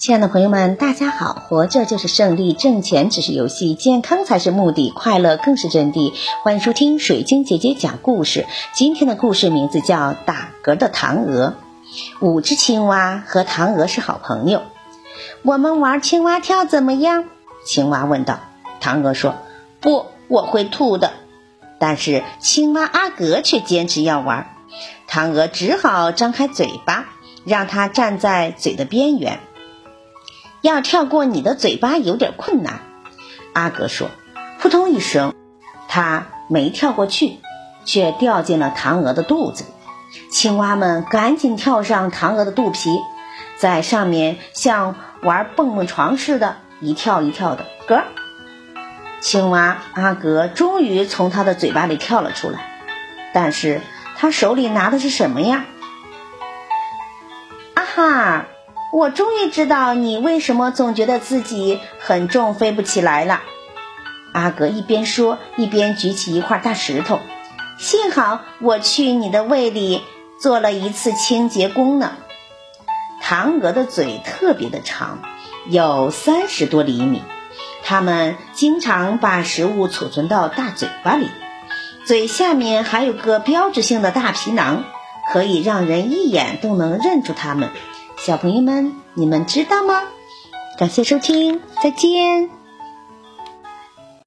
亲爱的朋友们，大家好！活着就是胜利，挣钱只是游戏，健康才是目的，快乐更是真谛。欢迎收听水晶姐姐讲故事。今天的故事名字叫《打嗝的唐鹅》。五只青蛙和唐鹅是好朋友。我们玩青蛙跳怎么样？青蛙问道。唐鹅说：“不，我会吐的。”但是青蛙阿格却坚持要玩。唐鹅只好张开嘴巴，让它站在嘴的边缘。要跳过你的嘴巴有点困难，阿格说：“扑通一声，他没跳过去，却掉进了唐鹅的肚子里。青蛙们赶紧跳上唐鹅的肚皮，在上面像玩蹦蹦床似的，一跳一跳的。咯，青蛙阿格终于从他的嘴巴里跳了出来，但是他手里拿的是什么呀？啊哈！”我终于知道你为什么总觉得自己很重，飞不起来了。阿格一边说，一边举起一块大石头。幸好我去你的胃里做了一次清洁工呢。唐鹅的嘴特别的长，有三十多厘米。它们经常把食物储存到大嘴巴里，嘴下面还有个标志性的大皮囊，可以让人一眼都能认出它们。小朋友们，你们知道吗？感谢收听，再见。